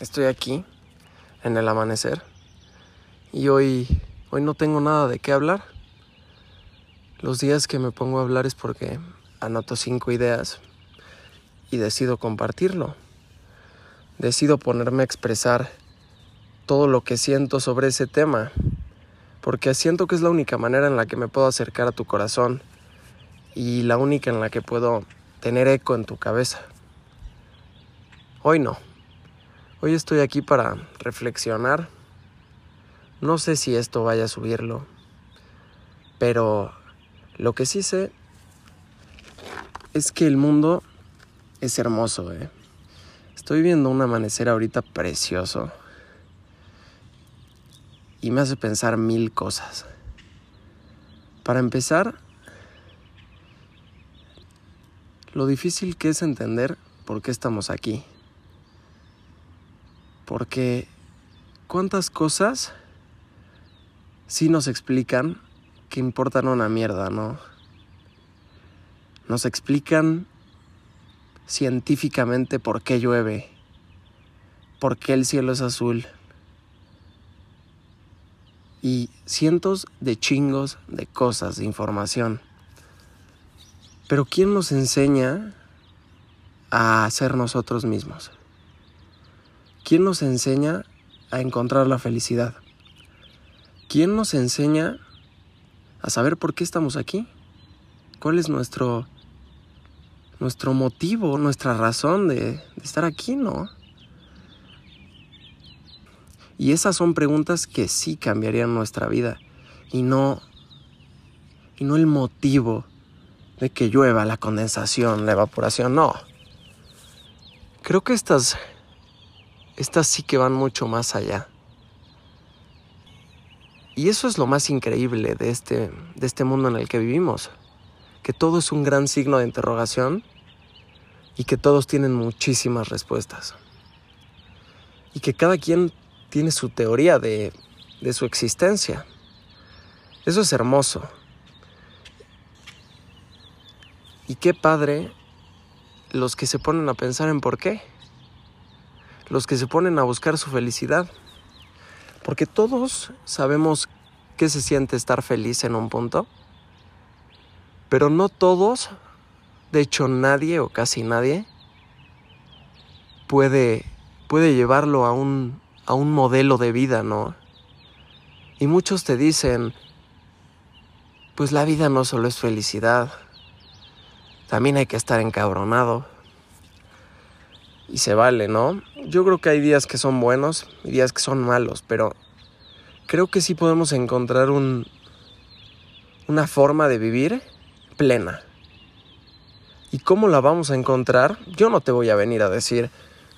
estoy aquí en el amanecer y hoy hoy no tengo nada de qué hablar. Los días que me pongo a hablar es porque anoto cinco ideas y decido compartirlo. Decido ponerme a expresar todo lo que siento sobre ese tema, porque siento que es la única manera en la que me puedo acercar a tu corazón y la única en la que puedo tener eco en tu cabeza. Hoy no. Hoy estoy aquí para reflexionar. No sé si esto vaya a subirlo, pero lo que sí sé es que el mundo es hermoso, ¿eh? Estoy viendo un amanecer ahorita precioso y me hace pensar mil cosas. Para empezar, lo difícil que es entender por qué estamos aquí. Porque cuántas cosas sí nos explican que importan una mierda, ¿no? Nos explican científicamente por qué llueve, por qué el cielo es azul. Y cientos de chingos de cosas, de información. Pero ¿quién nos enseña a ser nosotros mismos? ¿Quién nos enseña a encontrar la felicidad? ¿Quién nos enseña a saber por qué estamos aquí? ¿Cuál es nuestro, nuestro motivo, nuestra razón de, de estar aquí, no? Y esas son preguntas que sí cambiarían nuestra vida y no, y no el motivo de que llueva, la condensación, la evaporación, no. Creo que estas estas sí que van mucho más allá. Y eso es lo más increíble de este, de este mundo en el que vivimos, que todo es un gran signo de interrogación y que todos tienen muchísimas respuestas. Y que cada quien tiene su teoría de, de su existencia. Eso es hermoso. Y qué padre los que se ponen a pensar en por qué los que se ponen a buscar su felicidad. Porque todos sabemos qué se siente estar feliz en un punto, pero no todos, de hecho nadie o casi nadie, puede, puede llevarlo a un, a un modelo de vida, ¿no? Y muchos te dicen, pues la vida no solo es felicidad, también hay que estar encabronado y se vale, ¿no? Yo creo que hay días que son buenos y días que son malos, pero creo que sí podemos encontrar un, una forma de vivir plena. ¿Y cómo la vamos a encontrar? Yo no te voy a venir a decir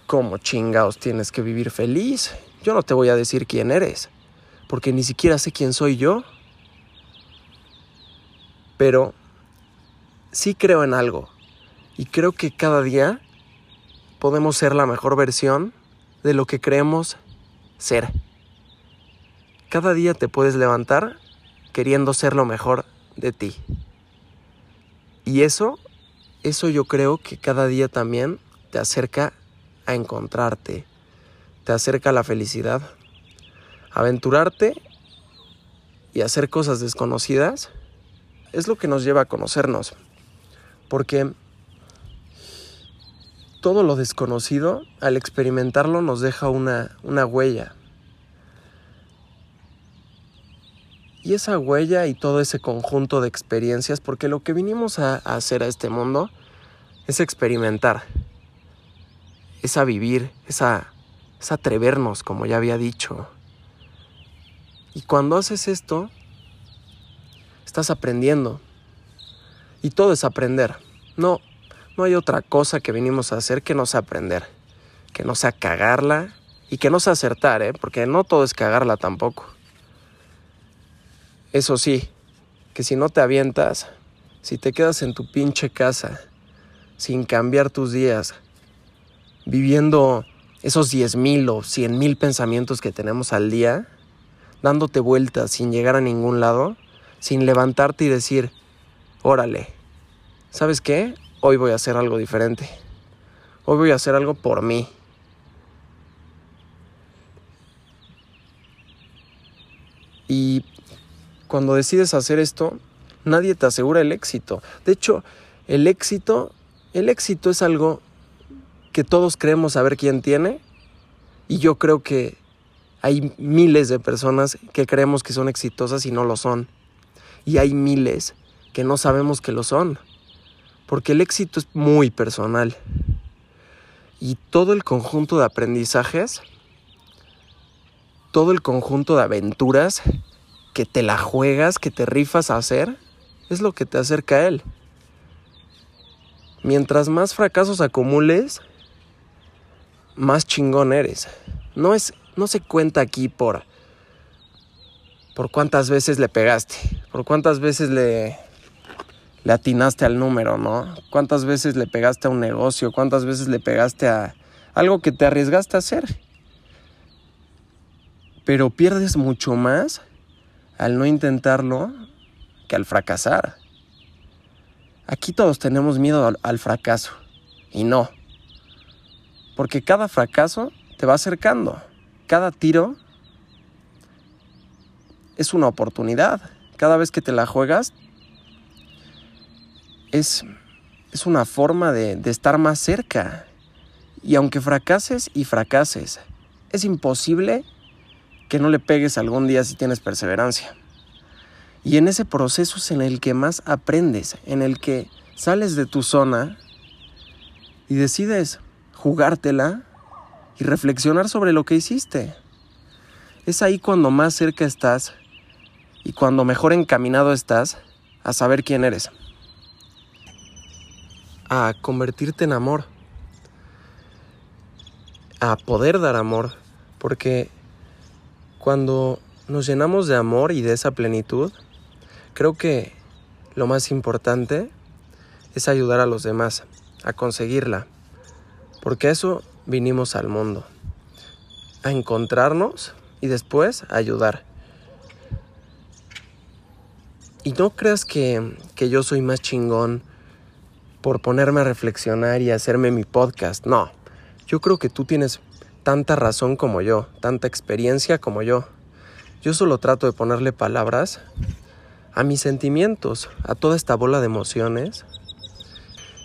cómo chingaos tienes que vivir feliz. Yo no te voy a decir quién eres, porque ni siquiera sé quién soy yo. Pero sí creo en algo. Y creo que cada día podemos ser la mejor versión de lo que creemos ser. Cada día te puedes levantar queriendo ser lo mejor de ti. Y eso, eso yo creo que cada día también te acerca a encontrarte, te acerca a la felicidad. Aventurarte y hacer cosas desconocidas es lo que nos lleva a conocernos. Porque todo lo desconocido, al experimentarlo, nos deja una, una huella. Y esa huella y todo ese conjunto de experiencias, porque lo que vinimos a, hacer a este mundo es experimentar, es a vivir, es a, atrevernos, como ya había dicho. Y cuando haces esto, estás aprendiendo. Y todo es aprender. No, no hay otra cosa que vinimos a hacer que no sea aprender, que no sea cagarla y que no sea acertar, ¿eh? porque no todo es cagarla tampoco. Eso sí, que si no te avientas, si te quedas en tu pinche casa, sin cambiar tus días, viviendo esos 10 mil o 100 mil pensamientos que tenemos al día, dándote vueltas sin llegar a ningún lado, sin levantarte y decir, órale, ¿sabes qué? hoy voy a hacer algo diferente. Hoy voy a hacer algo por mí. Y cuando decides hacer esto, nadie te asegura el éxito. De hecho, el éxito, el éxito es algo que todos creemos saber quién tiene y yo creo que hay miles de personas que creemos que son exitosas y no lo son. Y hay miles que no sabemos que lo son. Porque el éxito es muy personal. Y todo el conjunto de aprendizajes, todo el conjunto de aventuras que te la juegas, que te rifas a hacer, es lo que te acerca a él. Mientras más fracasos acumules, más chingón eres. No es no se cuenta aquí por por cuántas veces le pegaste, por cuántas veces le le atinaste al número, ¿no? Cuántas veces le pegaste a un negocio, cuántas veces le pegaste a algo que te arriesgaste a hacer. Pero pierdes mucho más al no intentarlo que al fracasar. Aquí todos tenemos miedo al, al fracaso y no. Porque cada fracaso te va acercando. Cada tiro es una oportunidad. Cada vez que te la juegas es, es una forma de, de estar más cerca. Y aunque fracases y fracases, es imposible que no le pegues algún día si tienes perseverancia. Y en ese proceso es en el que más aprendes, en el que sales de tu zona y decides jugártela y reflexionar sobre lo que hiciste. Es ahí cuando más cerca estás y cuando mejor encaminado estás a saber quién eres. A convertirte en amor. A poder dar amor. Porque cuando nos llenamos de amor y de esa plenitud, creo que lo más importante es ayudar a los demás a conseguirla. Porque eso vinimos al mundo. A encontrarnos y después a ayudar. Y no creas que, que, yo soy más chingón por ponerme a reflexionar y hacerme mi podcast. No, yo creo que tú tienes tanta razón como yo, tanta experiencia como yo. Yo solo trato de ponerle palabras a mis sentimientos, a toda esta bola de emociones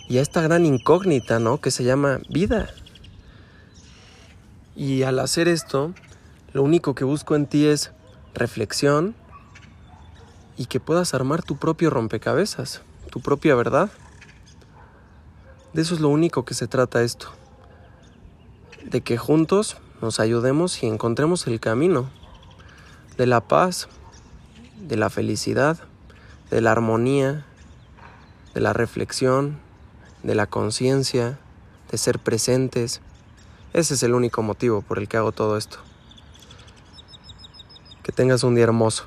y a esta gran incógnita, ¿no? Que se llama vida. Y al hacer esto, lo único que busco en ti es reflexión y que puedas armar tu propio rompecabezas, tu propia verdad. De eso es lo único que se trata esto. De que juntos nos ayudemos y encontremos el camino de la paz, de la felicidad, de la armonía, de la reflexión, de la conciencia, de ser presentes, ese es el único motivo por el que hago todo esto. Que tengas un día hermoso.